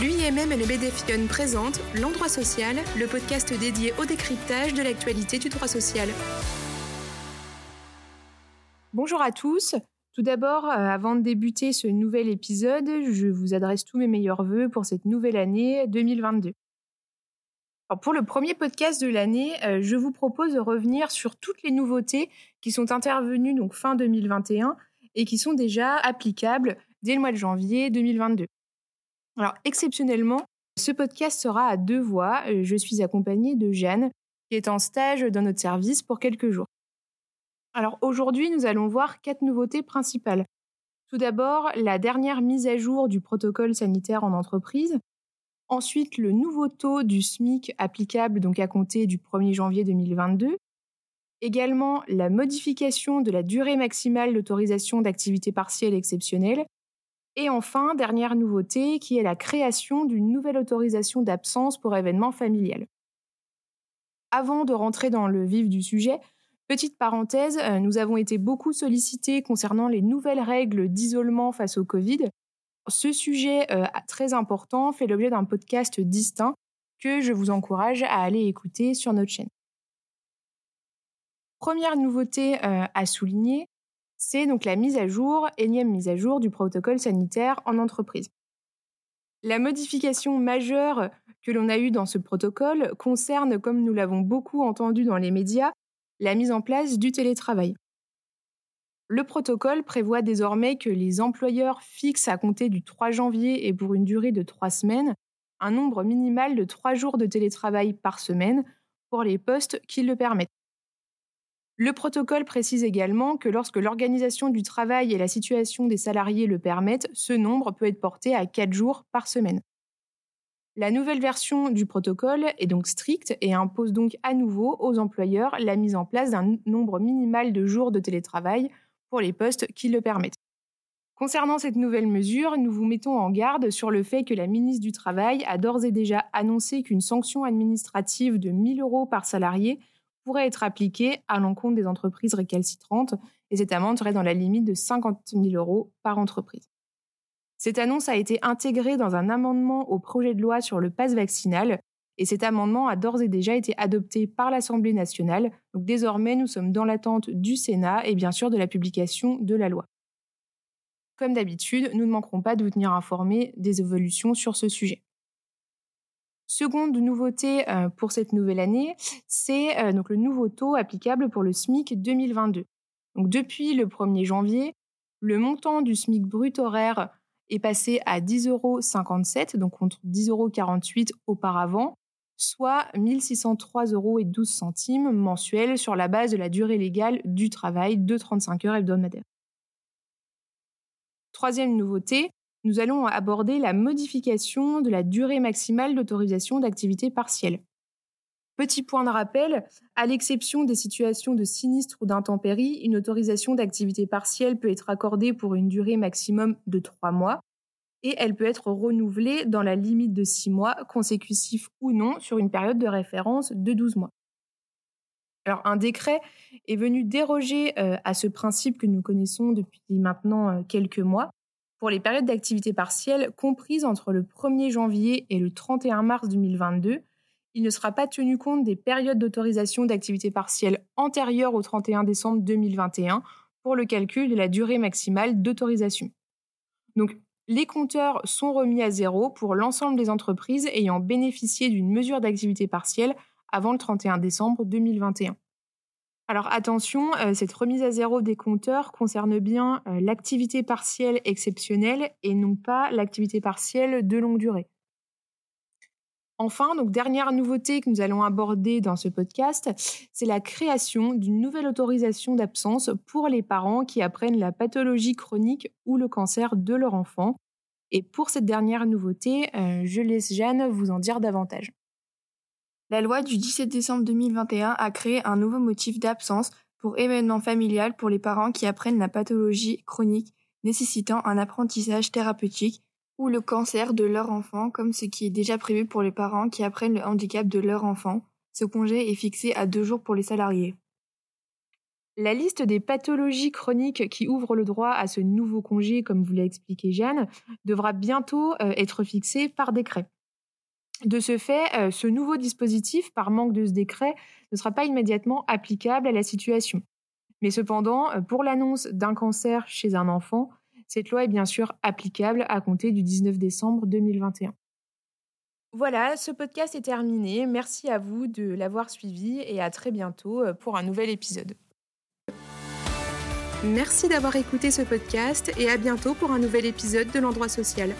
L'UIMM et le BDFION présentent L'Endroit Social, le podcast dédié au décryptage de l'actualité du droit social. Bonjour à tous. Tout d'abord, euh, avant de débuter ce nouvel épisode, je vous adresse tous mes meilleurs voeux pour cette nouvelle année 2022. pour le premier podcast de l'année, euh, je vous propose de revenir sur toutes les nouveautés qui sont intervenues donc fin 2021 et qui sont déjà applicables dès le mois de janvier 2022. Alors, exceptionnellement, ce podcast sera à deux voix. Euh, je suis accompagnée de Jeanne, qui est en stage dans notre service pour quelques jours. Alors aujourd'hui, nous allons voir quatre nouveautés principales. Tout d'abord, la dernière mise à jour du protocole sanitaire en entreprise. Ensuite, le nouveau taux du SMIC applicable donc à compter du 1er janvier 2022. Également, la modification de la durée maximale d'autorisation d'activité partielle exceptionnelle et enfin, dernière nouveauté, qui est la création d'une nouvelle autorisation d'absence pour événement familial. Avant de rentrer dans le vif du sujet, petite parenthèse, euh, nous avons été beaucoup sollicités concernant les nouvelles règles d'isolement face au Covid. Ce sujet euh, très important fait l'objet d'un podcast distinct que je vous encourage à aller écouter sur notre chaîne. Première nouveauté euh, à souligner, c'est donc la mise à jour, énième mise à jour du protocole sanitaire en entreprise. La modification majeure que l'on a eue dans ce protocole concerne, comme nous l'avons beaucoup entendu dans les médias, la mise en place du télétravail. Le protocole prévoit désormais que les employeurs fixent à compter du 3 janvier et pour une durée de trois semaines un nombre minimal de trois jours de télétravail par semaine pour les postes qui le permettent. Le protocole précise également que lorsque l'organisation du travail et la situation des salariés le permettent, ce nombre peut être porté à 4 jours par semaine. La nouvelle version du protocole est donc stricte et impose donc à nouveau aux employeurs la mise en place d'un nombre minimal de jours de télétravail pour les postes qui le permettent. Concernant cette nouvelle mesure, nous vous mettons en garde sur le fait que la ministre du Travail a d'ores et déjà annoncé qu'une sanction administrative de 1000 euros par salarié pourrait être appliquée à l'encontre des entreprises récalcitrantes et cette amende serait dans la limite de 50 000 euros par entreprise. Cette annonce a été intégrée dans un amendement au projet de loi sur le pass vaccinal et cet amendement a d'ores et déjà été adopté par l'Assemblée nationale. Donc désormais, nous sommes dans l'attente du Sénat et bien sûr de la publication de la loi. Comme d'habitude, nous ne manquerons pas de vous tenir informés des évolutions sur ce sujet. Seconde nouveauté euh, pour cette nouvelle année, c'est euh, donc le nouveau taux applicable pour le SMIC 2022. Donc depuis le 1er janvier, le montant du SMIC brut horaire est passé à 10,57 euros, donc contre 10,48 euros auparavant, soit 1603,12 euros mensuels sur la base de la durée légale du travail de 35 heures hebdomadaires. Troisième nouveauté, nous allons aborder la modification de la durée maximale d'autorisation d'activité partielle. Petit point de rappel, à l'exception des situations de sinistre ou d'intempérie, une autorisation d'activité partielle peut être accordée pour une durée maximum de trois mois et elle peut être renouvelée dans la limite de six mois, consécutifs ou non, sur une période de référence de 12 mois. Alors, un décret est venu déroger euh, à ce principe que nous connaissons depuis maintenant euh, quelques mois pour les périodes d'activité partielle comprises entre le 1er janvier et le 31 mars 2022, il ne sera pas tenu compte des périodes d'autorisation d'activité partielle antérieures au 31 décembre 2021 pour le calcul de la durée maximale d'autorisation. Donc, les compteurs sont remis à zéro pour l'ensemble des entreprises ayant bénéficié d'une mesure d'activité partielle avant le 31 décembre 2021. Alors attention, euh, cette remise à zéro des compteurs concerne bien euh, l'activité partielle exceptionnelle et non pas l'activité partielle de longue durée. Enfin, donc dernière nouveauté que nous allons aborder dans ce podcast, c'est la création d'une nouvelle autorisation d'absence pour les parents qui apprennent la pathologie chronique ou le cancer de leur enfant. Et pour cette dernière nouveauté, euh, je laisse Jeanne vous en dire davantage. La loi du 17 décembre 2021 a créé un nouveau motif d'absence pour événement familial pour les parents qui apprennent la pathologie chronique nécessitant un apprentissage thérapeutique ou le cancer de leur enfant, comme ce qui est déjà prévu pour les parents qui apprennent le handicap de leur enfant. Ce congé est fixé à deux jours pour les salariés. La liste des pathologies chroniques qui ouvrent le droit à ce nouveau congé, comme vous l'a expliqué Jeanne, devra bientôt euh, être fixée par décret. De ce fait, euh, ce nouveau dispositif, par manque de ce décret, ne sera pas immédiatement applicable à la situation. Mais cependant, euh, pour l'annonce d'un cancer chez un enfant, cette loi est bien sûr applicable à compter du 19 décembre 2021. Voilà, ce podcast est terminé. Merci à vous de l'avoir suivi et à très bientôt pour un nouvel épisode. Merci d'avoir écouté ce podcast et à bientôt pour un nouvel épisode de l'endroit social.